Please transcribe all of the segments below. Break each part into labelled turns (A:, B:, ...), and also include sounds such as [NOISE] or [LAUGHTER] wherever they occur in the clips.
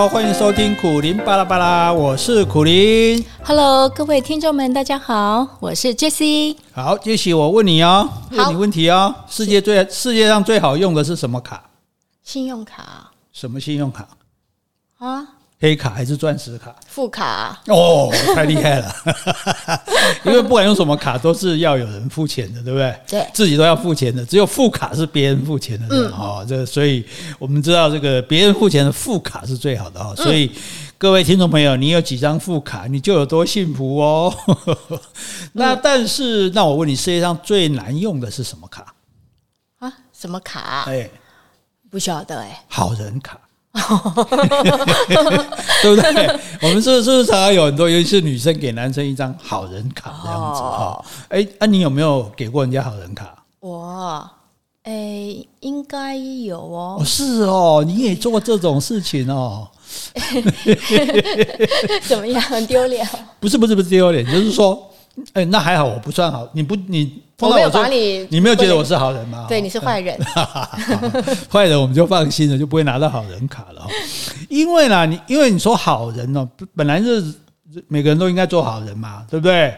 A: 好，欢迎收听苦林巴拉巴拉，我是苦林。
B: Hello，各位听众们，大家好，我是 Jessie。
A: 好，Jessie，我问你哦，问你问题哦，世界最世界上最好用的是什么卡？
B: 信用卡
A: 什么信用卡？
B: 啊，
A: 黑卡还是钻石卡？
B: 副卡
A: 哦，太厉害了！[LAUGHS] 因为不管用什么卡，都是要有人付钱的，对不对？
B: 对，
A: 自己都要付钱的，只有副卡是别人付钱的。嗯，哦，这所以我们知道这个别人付钱的副卡是最好的哦。所以各位听众朋友，你有几张副卡，你就有多幸福哦。[LAUGHS] 那但是，那我问你，世界上最难用的是什么卡？
B: 啊？什么卡？
A: 哎，
B: 不晓得哎。
A: 好人卡。[LAUGHS] 对不对？我们是不是常常有很多，尤其是女生给男生一张好人卡这样子哈？哎，那你有没有给过人家好人卡？
B: 我，哎，应该有哦。
A: 哦，是哦，你也做过这种事情哦。[LAUGHS]
B: 怎么样？很丢脸？[LAUGHS]
A: 不是，不是，不是丢脸，就是说，哎，那还好，我不算好。你不，你。
B: 我没有把你，
A: 你没有觉得我是好人吗？
B: 对，你是坏人。[LAUGHS]
A: 坏人我们就放心了，就不会拿到好人卡了。因为呢，你因为你说好人哦，本来是每个人都应该做好人嘛，对不对？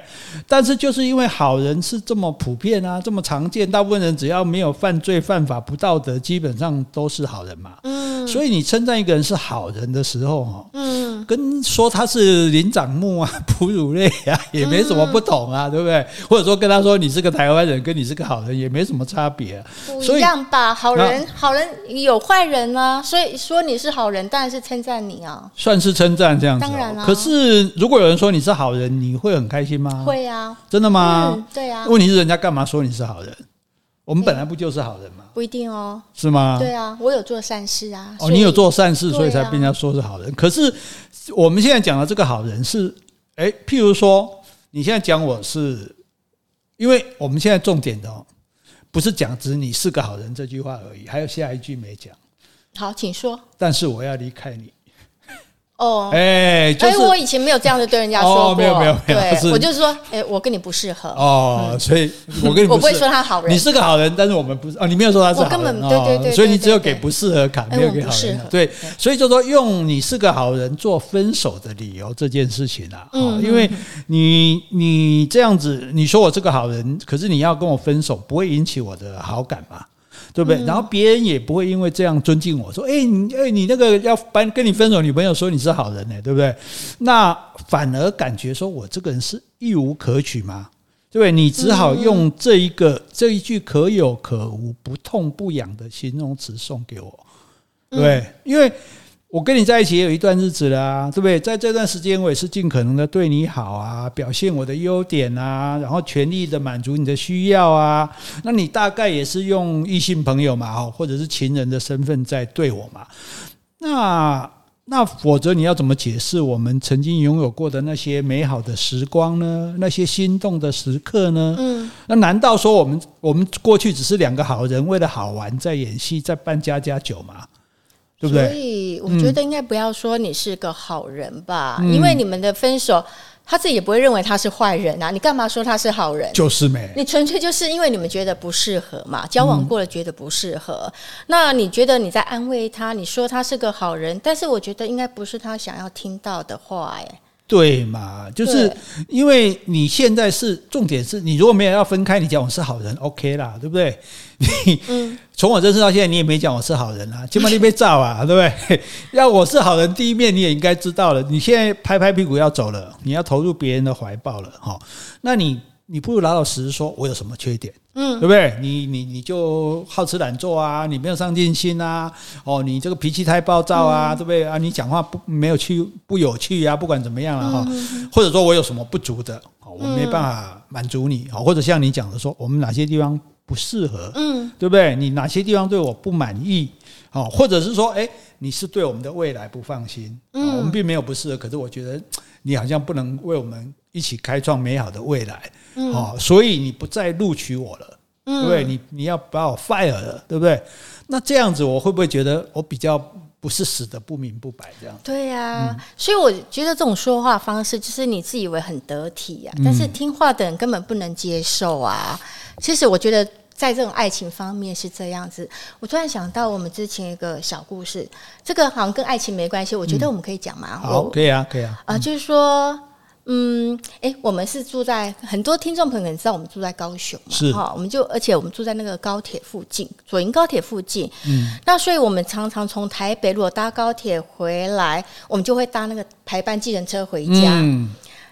A: 但是就是因为好人是这么普遍啊，这么常见，大部分人只要没有犯罪、犯法、不道德，基本上都是好人嘛。嗯。所以你称赞一个人是好人的时候，哈，嗯。跟说他是灵长目啊、哺乳类啊，也没什么不同啊，嗯、对不对？或者说跟他说你是个台湾人，跟你是个好人，也没什么差别、啊。
B: 不一样吧？好人，好人有坏人啊，所以说你是好人，当然是称赞你啊。算是称赞这样子。当然了、啊。可是如果有人说你是好人，你会很开心吗？会啊。真的吗？嗯、对啊。问题是人家干嘛说你是好人？我们本来不就是好人吗？不一定哦，是吗？对啊，我有做善事啊。哦，你有做善事，所以才被人家说是好人。可是我们现在讲的这个好人是，哎，譬如说，你现在讲我是，因为我们现在重点的哦，不是讲只你是个好人这句话而已，还有下一句没讲。好，请说。但是我要离开你。哦，哎，就是我以前没有这样子对人家说过，没有没有没有，对，我就是说，哎，我跟你不适合。哦，所以我跟你我不会说他好人，你是个好人，但是我们不是哦，你没有说他是好人，我根本对对对，所以你只有给不适合卡，没有给好人，对，所以就说用你是个好人做分手的理由这件事情啊，嗯，因为你你这样子，你说我是个好人，可是你要跟我分手，不会引起我的好感嘛。对不对？然后别人也不会因为这样尊敬我，说：“哎，你哎，你那个要搬跟你分手女朋友说你是好人呢，对不对？”那反而感觉说我这个人是一无可取吗？对不对？你只好用这一个这一句可有可无、不痛不痒的形容词送给我，对不对？因为。我跟你在一起也有一段日子了啊，对不对？在这段时间，我也是尽可能的对你好啊，表现我的优点啊，然后全力的满足你的需要啊。那你大概也是用异性朋友嘛，或者是情人的身份在对我嘛？那那否则你要怎么解释我们曾经拥有过的那些美好的时光呢？那些心动的时刻呢？嗯，那难道说我们我们过去只是两个好人，为了好玩在演戏，在扮家家酒吗？对不对？所以我觉得应该不要说你是个好人吧，嗯、因为你们的分手，他自己也不会认为他是坏人啊。你干嘛说他是好人？就是没，你纯粹就是因为你们觉得不适合嘛，交往过了觉得不适合。嗯、那你觉得你在安慰他，你说他是个好人，但是我觉得应该不是他想要听到的话，哎。对嘛，就是因为你现在是重点是你如果没有要分开，你讲我是好人，OK 啦，对不对？你 [LAUGHS] 从我认识到现在，你也没讲我是好人啊，起码你被照啊，[LAUGHS] 对不对？要我是好人，第一面你也应该知道了。你现在拍拍屁股要走了，你要投入别人的怀抱了，哈，那你。你不如老老实实说，我有什么缺点，嗯，对不对？你你你就好吃懒做啊，你没有上进心啊，哦，你这个脾气太暴躁啊，嗯、对不对啊？你讲话不没有趣不有趣啊，不管怎么样了哈，嗯、或者说我有什么不足的，我没办法满足你，或者像你讲的说，我们哪些地方不适合，嗯，对不对？你哪些地方对我不满意，或者是说，哎，你是对我们的未来不放心，嗯，我们并没有不适合，可是我觉得你好像不能为我们一起开创美好的未来。哦，所以你不再录取我了，对不对？你你要把我 fire 了，对不对？那这样子我会不会觉得我比较不是死的不明不白这样？对呀，所以我觉得这种说话方式就是你自以为很得体呀，但是听话的人根本不能接受啊。其实我觉得在这种爱情方面是这样子。我突然想到我们之前一个小故事，这个好像跟爱情没关系，我觉得我们可以讲嘛。
A: 好，可以啊，可以啊。
B: 啊，就是说。嗯，哎、欸，我们是住在很多听众朋友可能知道我们住在高雄嘛，
A: 是。
B: 哈，我们就而且我们住在那个高铁附近，左营高铁附近，嗯，那所以我们常常从台北如果搭高铁回来，我们就会搭那个排班计程车回家，嗯，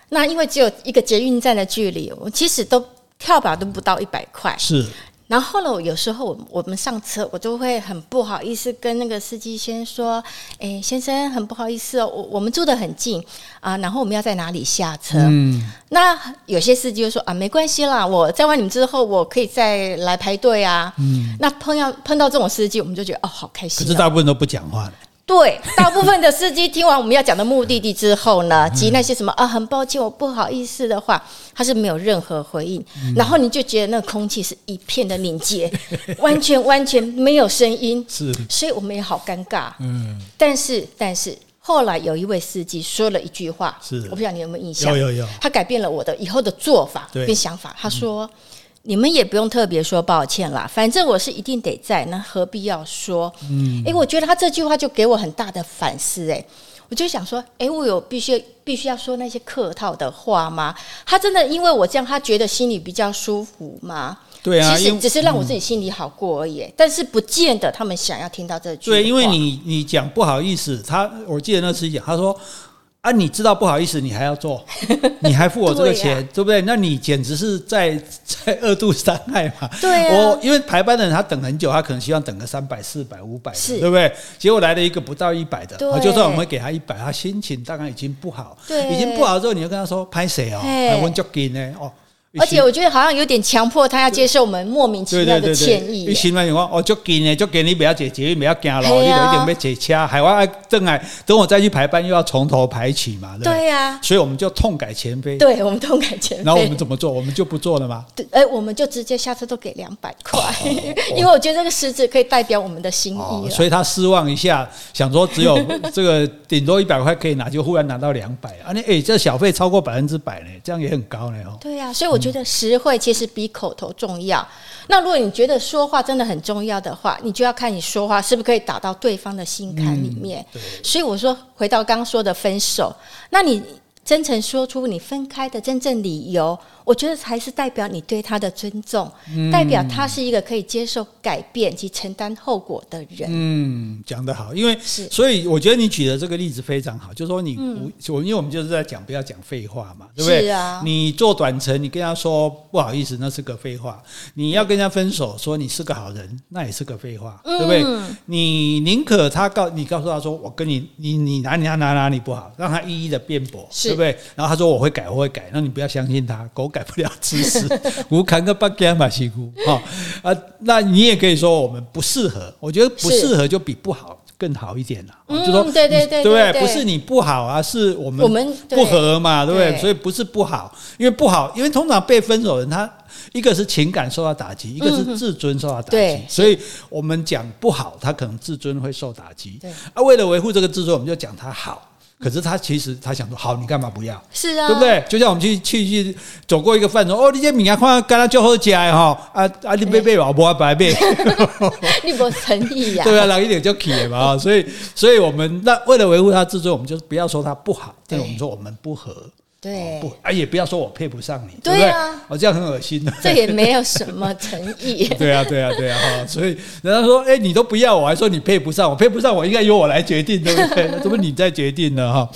B: 那因为只有一个捷运站的距离，我其实都跳表都不到一百块，
A: 是。
B: 然后呢，有时候我我们上车，我就会很不好意思跟那个司机先说：“哎，先生，很不好意思哦，我我们住的很近啊，然后我们要在哪里下车？”嗯，那有些司机就说：“啊，没关系啦，我载完你们之后，我可以再来排队啊。”嗯，那碰到碰到这种司机，我们就觉得哦，好开心。
A: 可是大部分都不讲话。
B: 对，大部分的司机听完我们要讲的目的地之后呢，及那些什么啊，很抱歉，我不好意思的话，他是没有任何回应，嗯、然后你就觉得那个空气是一片的凝结，[LAUGHS] 完全完全没有声音，是，所以我们也好尴尬。嗯，但是但是后来有一位司机说了一句话，是，我不知道你有没有印象？
A: 有有有，
B: 他改变了我的以后的做法跟想法。他说。嗯你们也不用特别说抱歉啦，反正我是一定得在，那何必要说？嗯，哎，我觉得他这句话就给我很大的反思，哎，我就想说，哎，我有必须必须要说那些客套的话吗？他真的因为我这样，他觉得心里比较舒服吗？
A: 对啊，
B: 其实只是让我自己心里好过而已，嗯、但是不见得他们想要听到这句话。
A: 对，因为你你讲不好意思，他我记得那次讲，他说。啊，你知道不好意思，你还要做，[LAUGHS] 你还付我这个钱，对，啊、对不对？那你简直是在在二度伤害嘛。[LAUGHS]
B: 对啊，
A: 我因为排班的人他等很久，他可能希望等个三百、四百、五百，对不对？结果来了一个不到一百的，对就算我们给他一百，他心情大概已经不好，对，已经不好之后，你就跟他说拍谁哦，还问足金呢哦。
B: 而且我觉得好像有点强迫他要接受我们莫名其妙的歉意。
A: 你心里讲哦，就给你，就给你不要解决，不要惊了，你有一点被解掐，还要等来等我再去排班，又要从头排起嘛。对呀，所以我们就痛改前非。
B: 对，我们痛改前非。
A: 然后我们怎么做？我们就不做了吗？
B: 对，哎，我们就直接下车都给两百块，[LAUGHS] 因为我觉得这个实质可以代表我们的心意。
A: 所以他失望一下，想说只有这个顶多一百块可以拿，就忽然拿到两百啊！你哎，这小费超过百分之百呢，这样也很高呢哦。
B: 对呀，所以我觉得实惠。其实比口头重要。那如果你觉得说话真的很重要的话，你就要看你说话是不是可以打到对方的心坎里面。嗯、所以我说，回到刚刚说的分手，那你真诚说出你分开的真正理由。我觉得才是代表你对他的尊重，嗯、代表他是一个可以接受改变及承担后果的人。
A: 嗯，讲得好，因为是所以我觉得你举的这个例子非常好，就是说你不，我、嗯、因为我们就是在讲不要讲废话嘛，对不对？是啊。你做短程，你跟他说不好意思，那是个废话；你要跟人家分手，说你是个好人，那也是个废话，嗯、对不对？你宁可他告你告诉他说我跟你你你哪里哪哪哪里不好，让他一一的辩驳，是对不对？然后他说我会改，我会改，那你不要相信他，狗改不了吃屎，[LAUGHS] 无坎个八竿马西姑哈啊！那你也可以说我们不适合，我觉得不适合就比不好更好一点了。是就说对对对，对不对？不是你不好啊，是我们我们不合嘛，对不对？所以不是不好，因为不好，因为通常被分手的人，他一个是情感受到打击，一个是自尊受到打击，所以我们讲不好，他可能自尊会受打击。啊，为了维护这个自尊，我们就讲他好。可是他其实他想说，好，你干嘛不要？
B: 是啊，
A: 对不对？就像我们去去去走过一个饭桌，哦，你这米啊，看干他就好吃哈，啊啊，你别别老婆白别，[LAUGHS]
B: 你不诚意呀？
A: 对啊，老一点就可以嘛，所以所以我们那为了维护他自尊，我们就不要说他不好，但我们说我们不合。
B: 对，
A: 不，啊，也不要说我配不上你，对啊，哦，这样很恶心的，[LAUGHS]
B: 这也没有什么诚意。[LAUGHS]
A: 对啊，对啊，对啊，哈，所以人家说，哎，你都不要我，还说你配不上我，配不上我应该由我来决定，对不对？[LAUGHS] 怎么你在决定呢？哈，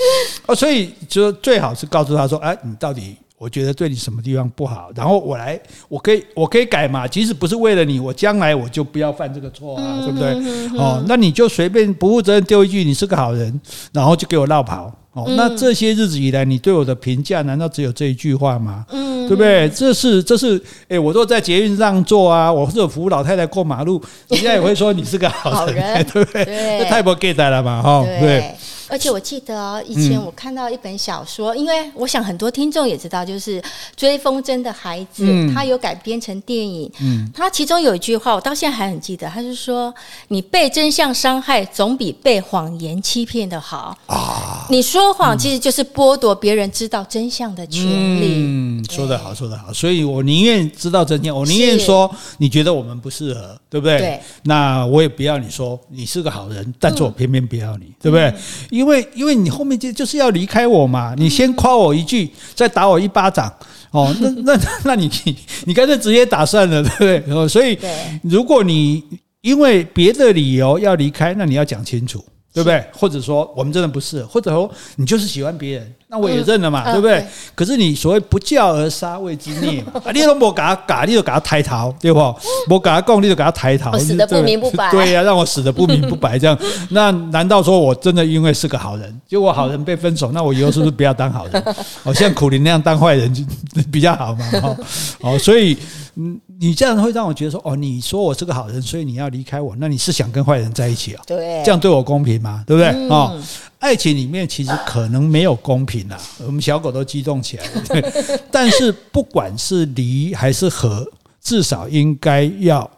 A: 哦，所以就最好是告诉他说，哎，你到底我觉得对你什么地方不好，然后我来，我可以，我可以改嘛。即使不是为了你，我将来我就不要犯这个错啊，对不对？哦，那你就随便不负责任丢一句你是个好人，然后就给我绕跑。哦，那这些日子以来，你对我的评价难道只有这一句话吗？嗯，对不对？这是这是，哎，我都在捷运上坐啊，我是有扶老太太过马路，[LAUGHS] 人家也会说你是个好人，[LAUGHS] 对不对？这太不给带了嘛，哈，对。
B: 而且我记得哦，以前我看到一本小说，嗯、因为我想很多听众也知道，就是《追风筝的孩子》，他、嗯、有改编成电影。嗯，他其中有一句话，我到现在还很记得，他是说：“你被真相伤害，总比被谎言欺骗的好。”啊，你说谎其实就是剥夺别人知道真相的权利。
A: 嗯，说得好，说得好。所以我宁愿知道真相，我宁愿说你觉得我们不适合，对不对？对。那我也不要你说你是个好人，但是我偏偏不要你，嗯、对不对？因为因为因为你后面就就是要离开我嘛，你先夸我一句，再打我一巴掌，哦，[LAUGHS] 那那那你你干脆直接打算了，对不对？哦，所以如果你因为别的理由要离开，那你要讲清楚。对不对？或者说我们真的不是，或者说你就是喜欢别人，那我也认了嘛，嗯、对不对？嗯、可是你所谓不教而杀谓之孽嘛，啊，你都没给他改，你就给他抬头，对不？没给他供，你就给他抬头，
B: 死的不明不白。
A: 对呀、啊，让我死的不明不白这样。那难道说我真的因为是个好人，结果好人被分手，[LAUGHS] 那我以后是不是不要当好人？哦，像苦林那样当坏人就比较好嘛？哦，哦，所以。嗯，你这样会让我觉得说，哦，你说我是个好人，所以你要离开我，那你是想跟坏人在一起啊？
B: 对，
A: 这样对我公平吗？对不对？哦，爱情里面其实可能没有公平啊，我们小狗都激动起来了。对，[LAUGHS] 但是不管是离还是合，至少应该要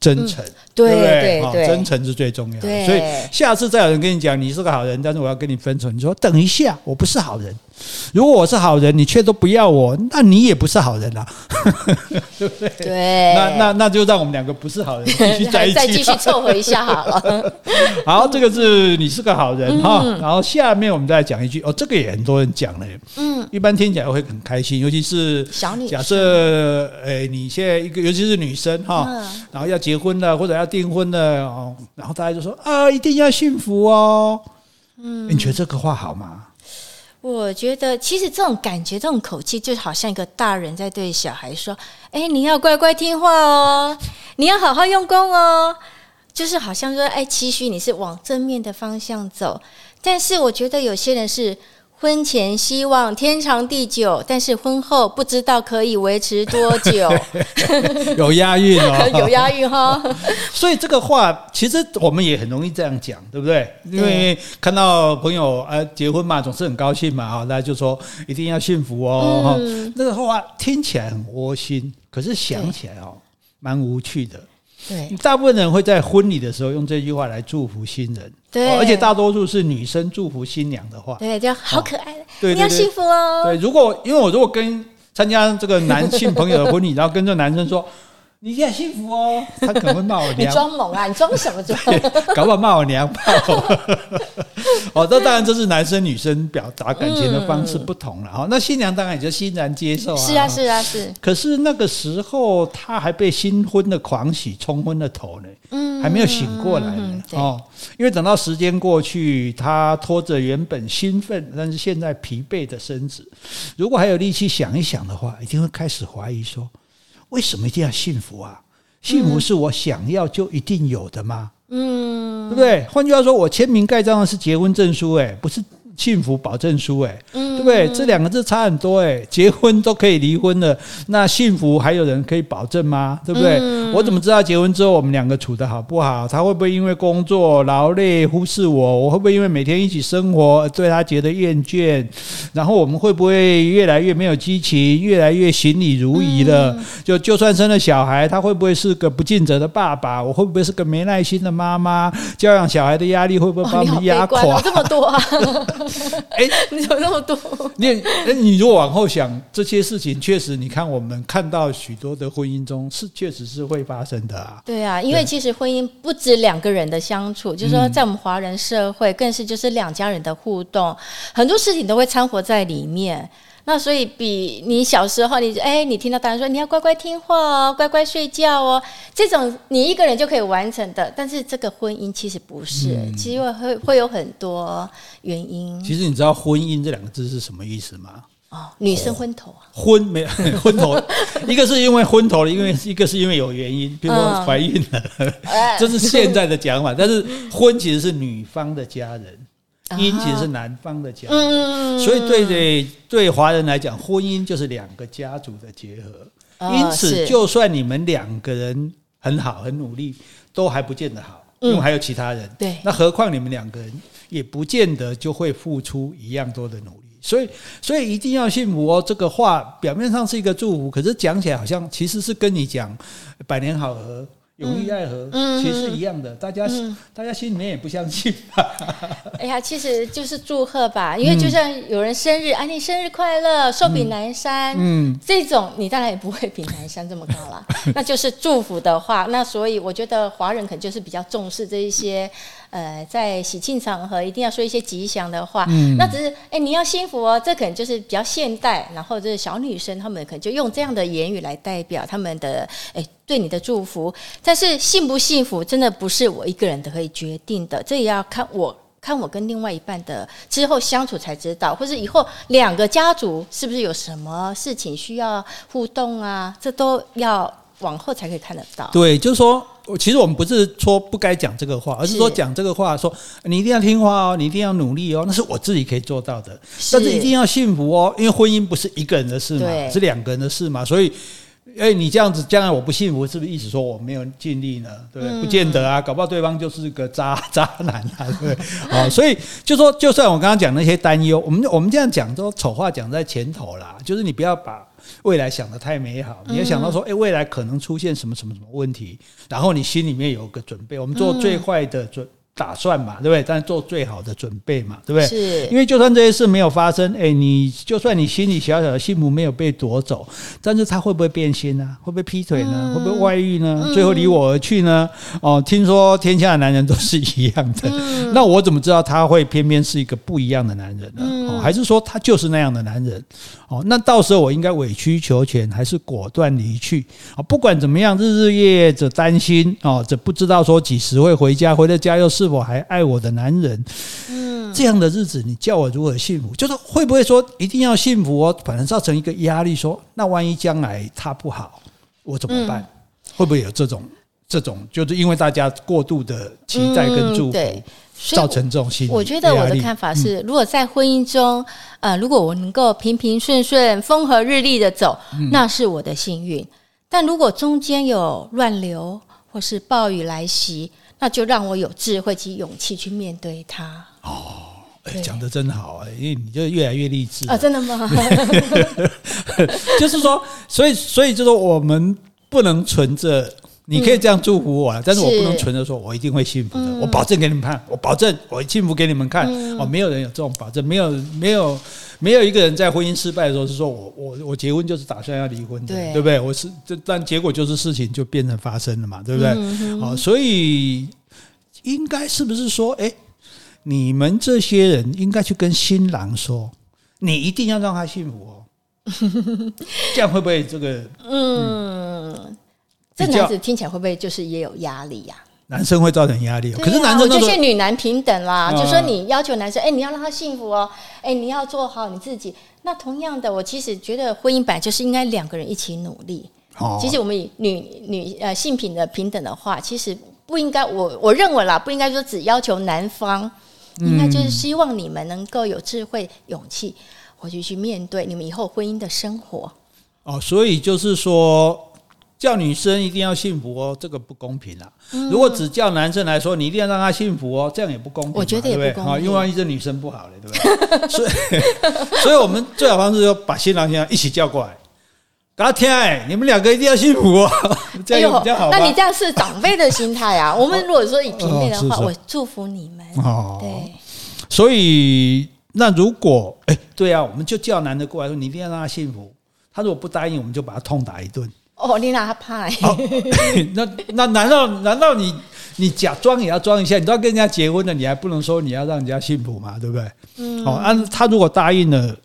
A: 真诚。嗯对对对，对对真诚是最重要的。所以下次再有人跟你讲你是个好人，但是我要跟你分手，你说等一下，我不是好人。如果我是好人，你却都不要我，那你也不是好人啊，[LAUGHS] 对不对？
B: 对。
A: 那那那就让我们两个不是好人继续在一起，
B: 再 [LAUGHS] 继续凑合一下好了。[LAUGHS]
A: 好，这个是你是个好人哈。嗯、然后下面我们再来讲一句哦，这个也很多人讲了。嗯。一般听起来会很开心，尤其是小女。假设诶，你现在一个，尤其是女生哈，嗯、然后要结婚了或者要。订婚了哦，然后大家就说啊，一定要幸福哦。嗯，你觉得这个话好吗？
B: 我觉得其实这种感觉、这种口气，就好像一个大人在对小孩说：“哎，你要乖乖听话哦，你要好好用功哦。”就是好像说：“哎，期许你是往正面的方向走。”但是我觉得有些人是。婚前希望天长地久，但是婚后不知道可以维持多久。[LAUGHS]
A: 有押韵哦，[LAUGHS]
B: 有押韵哈。[LAUGHS]
A: 所以这个话其实我们也很容易这样讲，对不对？因为看到朋友啊结婚嘛，总是很高兴嘛啊，大家就说一定要幸福哦。嗯、那个话听起来很窝心，可是想起来哦，蛮无趣的。对，大部分人会在婚礼的时候用这句话来祝福新人，对，而且大多数是女生祝福新娘的话，
B: 对，就好可爱，对，你要幸福哦。
A: 对，如果因为我如果跟参加这个男性朋友的婚礼，[LAUGHS] 然后跟这个男生说。你现在幸福哦，他可能会骂我娘。
B: 你装猛啊！你装什么装？[LAUGHS]
A: 搞不好骂我娘炮。[LAUGHS] 哦，那当然这是男生女生表达感情的方式不同了哈。嗯、那新娘当然也就欣然接受啊。
B: 是啊，是啊，是。
A: 可是那个时候他还被新婚的狂喜冲昏了头呢，嗯，还没有醒过来呢。哦，因为等到时间过去，他拖着原本兴奋但是现在疲惫的身子，如果还有力气想一想的话，一定会开始怀疑说。为什么一定要幸福啊？幸福是我想要就一定有的吗？嗯，对不对？换句话说，我签名盖章的是结婚证书，哎，不是。幸福保证书，哎，对不对？这两个字差很多，哎，结婚都可以离婚了，那幸福还有人可以保证吗？对不对？我怎么知道结婚之后我们两个处得好不好？他会不会因为工作劳累忽视我？我会不会因为每天一起生活对他觉得厌倦？然后我们会不会越来越没有激情，越来越行礼如仪了？就就算生了小孩，他会不会是个不尽责的爸爸？我会不会是个没耐心的妈妈？教养小孩的压力会不会把我们压垮？[LAUGHS]
B: 这么多啊！[LAUGHS] 哎，你怎么那么多？
A: 你哎，你如果往后想这些事情，确实，你看我们看到许多的婚姻中是确实是会发生的啊。
B: 对啊，因为其实婚姻不止两个人的相处，就是说在我们华人社会，更是就是两家人的互动，很多事情都会掺和在里面。那所以，比你小时候，你哎，你听到大人说你要乖乖听话哦，乖乖睡觉哦，这种你一个人就可以完成的。但是这个婚姻其实不是，嗯、其实会会有很多原因。
A: 其实你知道“婚姻”这两个字是什么意思吗？
B: 哦，女生昏头啊，
A: 昏没有 [LAUGHS] 昏头，一个是因为昏头了，因为一个是因为有原因，比如说怀孕了，嗯、[LAUGHS] 这是现在的讲法。但是婚其实是女方的家人。姻其实是男方的家，所以对对对华人来讲，婚姻就是两个家族的结合。因此，就算你们两个人很好、很努力，都还不见得好，因为还有其他人。对，那何况你们两个人也不见得就会付出一样多的努力。所以，所以一定要幸福哦。这个话表面上是一个祝福，可是讲起来好像其实是跟你讲百年好合。永浴爱河，嗯，其实是一样的，大家，嗯、大家心里面也不相信吧。[LAUGHS]
B: 哎呀，其实就是祝贺吧，因为就像有人生日，啊，你生日快乐，寿比南山，嗯，这种你当然也不会比南山这么高了，[LAUGHS] 那就是祝福的话，那所以我觉得华人可能就是比较重视这一些。呃，在喜庆场合一定要说一些吉祥的话，嗯，那只是哎，你要幸福哦，这可能就是比较现代，然后就是小女生她们可能就用这样的言语来代表他们的哎对你的祝福。但是幸不幸福，真的不是我一个人的可以决定的，这也要看我看我跟另外一半的之后相处才知道，或是以后两个家族是不是有什么事情需要互动啊，这都要往后才可以看得到。
A: 对，就是说。其实我们不是说不该讲这个话，而是说讲这个话，说你一定要听话哦，你一定要努力哦，那是我自己可以做到的。但是一定要幸福哦，因为婚姻不是一个人的事嘛，是两个人的事嘛，所以。哎，你这样子，将来我不幸福，是不是意思说我没有尽力呢？对不对？不见得啊，搞不好对方就是个渣渣男啊，对不对？好，[LAUGHS] 所以就说，就算我刚刚讲那些担忧，我们我们这样讲都丑话讲在前头啦，就是你不要把未来想的太美好，你要想到说，哎，未来可能出现什么什么什么问题，然后你心里面有个准备，我们做最坏的准。打算嘛，对不对？但是做最好的准备嘛，对不对？
B: 是。
A: 因为就算这些事没有发生，哎，你就算你心里小小的幸福没有被夺走，但是他会不会变心呢？会不会劈腿呢？嗯、会不会外遇呢？最后离我而去呢？哦，听说天下的男人都是一样的，嗯、那我怎么知道他会偏偏是一个不一样的男人呢？哦，还是说他就是那样的男人？哦，那到时候我应该委曲求全，还是果断离去？啊，不管怎么样，日日夜夜的担心哦，这不知道说几时会回家，回了家又是。是否还爱我的男人？嗯，这样的日子，你叫我如何幸福？就是会不会说一定要幸福哦？反而造成一个压力，说那万一将来他不好，我怎么办？嗯、会不会有这种这种？就是因为大家过度的期待跟祝福，嗯、对，造成这种心理。
B: 我觉得我的看法是，如果在婚姻中，呃，如果我能够平平顺顺、风和日丽的走，那是我的幸运。但如果中间有乱流或是暴雨来袭，那就让我有智慧及勇气去面对它。
A: 哦，哎，讲得真好啊！因为你就越来越励志
B: 啊！真的吗？[LAUGHS]
A: 就是说，所以，所以就是说，我们不能存着。你可以这样祝福我，但是我不能存着说我一定会幸福的。我保证给你们看，我保证我幸福给你们看。哦，没有人有这种保证，没有，没有。没有一个人在婚姻失败的时候是说我我我结婚就是打算要离婚的，对，对不对？我是这，但结果就是事情就变成发生了嘛，对不对？嗯、好，所以应该是不是说，哎，你们这些人应该去跟新郎说，你一定要让他幸福哦，[LAUGHS] 这样会不会这个？嗯，
B: 嗯这男子听起来会不会就是也有压力呀、啊？
A: 男生会造成压力，
B: 啊、
A: 可是男生
B: 就是女男平等啦。就说你要求男生，哎，你要让他幸福哦，哎，你要做好你自己。那同样的，我其实觉得婚姻本来就是应该两个人一起努力。哦，其实我们以女女呃性品的平等的话，其实不应该，我我认为啦，不应该说只要求男方，应该就是希望你们能够有智慧、勇气，回去去面对你们以后婚姻的生活。
A: 哦，所以就是说。叫女生一定要幸福哦，这个不公平啊！如果只叫男生来说，你一定要让他幸福哦，这样也不公平，
B: 我觉得也不公平，
A: 因为万一这女生不好了，对不对？所以，所以我们最好方式就把新郎新娘一起叫过来，给他听哎，你们两个一定要幸福哦，[LAUGHS] 这样比较好。
B: 那你这样是长辈的心态啊？我们 [LAUGHS] 如果说以平辈的话，我祝福你们哦。对，
A: 所以那如果哎，对啊，我们就叫男的过来说，你一定要让他幸福。他如果不答应，我们就把他痛打一顿。
B: 哦，你哪怕？[LAUGHS]
A: 那那难道难道你你假装也要装一下？你都要跟人家结婚了，你还不能说你要让人家幸福吗？对不对？嗯。哦，啊，他如果答应了，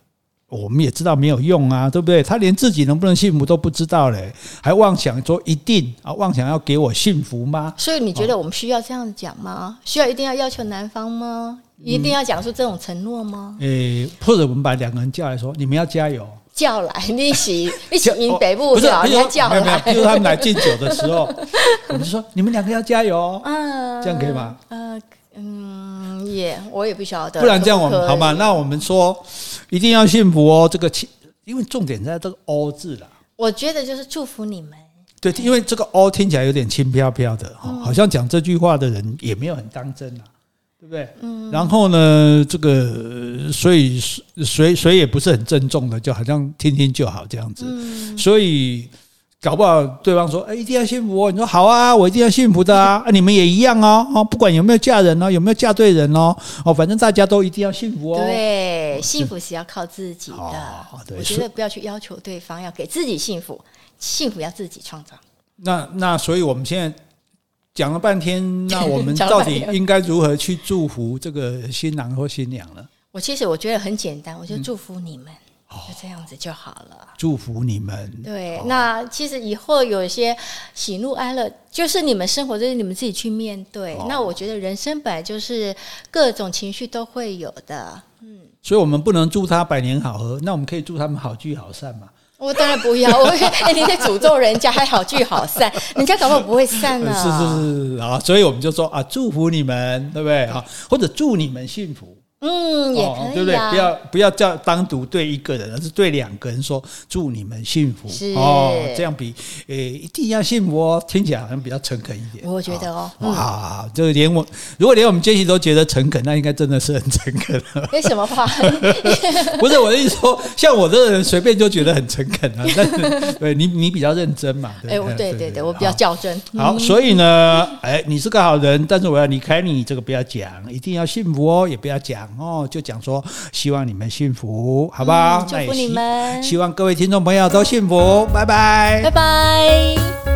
A: 我们也知道没有用啊，对不对？他连自己能不能幸福都不知道嘞，还妄想说一定啊，妄想要给我幸福吗？
B: 所以你觉得我们需要这样讲吗？需要一定要要求男方吗？一定要讲出这种承诺吗？
A: 诶、欸，或者我们把两个人叫来说，你们要加油。
B: 叫来一起一起迎北部，不是你要叫来，
A: 就是 [LAUGHS] 他们来敬酒的时候，我们就说你们两个要加油，嗯，这样可以吗？
B: 嗯，嗯，也我也不晓得，
A: 不然这样我们好吗？那我们说一定要幸福哦，这个因为重点在这个“哦”字了。
B: 我觉得就是祝福你们。
A: 对，因为这个“哦”听起来有点轻飘飘的，好像讲这句话的人也没有很当真啊。对不对？嗯。然后呢，这个所以谁谁也不是很郑重的，就好像听听就好这样子。嗯。所以搞不好对方说：“哎，一定要幸福哦。”你说：“好啊，我一定要幸福的啊。[LAUGHS] ”啊，你们也一样哦。哦，不管有没有嫁人哦，有没有嫁对人哦，哦，反正大家都一定要幸福哦。
B: 对，幸福是要靠自己的。哦，对。我觉得不要去要求对方，要给自己幸福，幸福要自己创造。
A: 那那，所以我们现在。讲了半天，[LAUGHS] 那我们到底应该如何去祝福这个新郎或新娘呢？
B: 我其实我觉得很简单，我就祝福你们，嗯、就这样子就好了。
A: 祝福你们。
B: 对，哦、那其实以后有一些喜怒哀乐，就是你们生活就是你们自己去面对。哦、那我觉得人生本来就是各种情绪都会有的。嗯，
A: 所以我们不能祝他百年好合，那我们可以祝他们好聚好散嘛。
B: 我当然不要，我 [LAUGHS] 哎，你在诅咒人家还好聚好散，[LAUGHS] 人家搞不好不会散呢。
A: 是是是啊，所以我们就说啊，祝福你们，对不对啊？或者祝你们幸福。
B: 嗯，也可以、啊哦，对不对？
A: 不要不要叫单独对一个人，而是对两个人说祝你们幸福。哦，这样比诶一定要幸福哦，听起来好像比较诚恳一点。
B: 我觉得哦，
A: 哇、哦，嗯、就连我如果连我们杰西都觉得诚恳，那应该真的是很诚恳了。
B: 为什么话？[LAUGHS]
A: 不是我的意思说，像我这个人随便就觉得很诚恳啊。但是 [LAUGHS] 对你你比较认真嘛？
B: 哎，对对对，对，我比较较真。
A: 好，好，所以呢，哎，你是个好人，但是我要离开你，这个不要讲，一定要幸福哦，也不要讲。哦，就讲说希望你们幸福，好不好？
B: 嗯，祝福你们，
A: 希望各位听众朋友都幸福，拜拜，
B: 拜拜。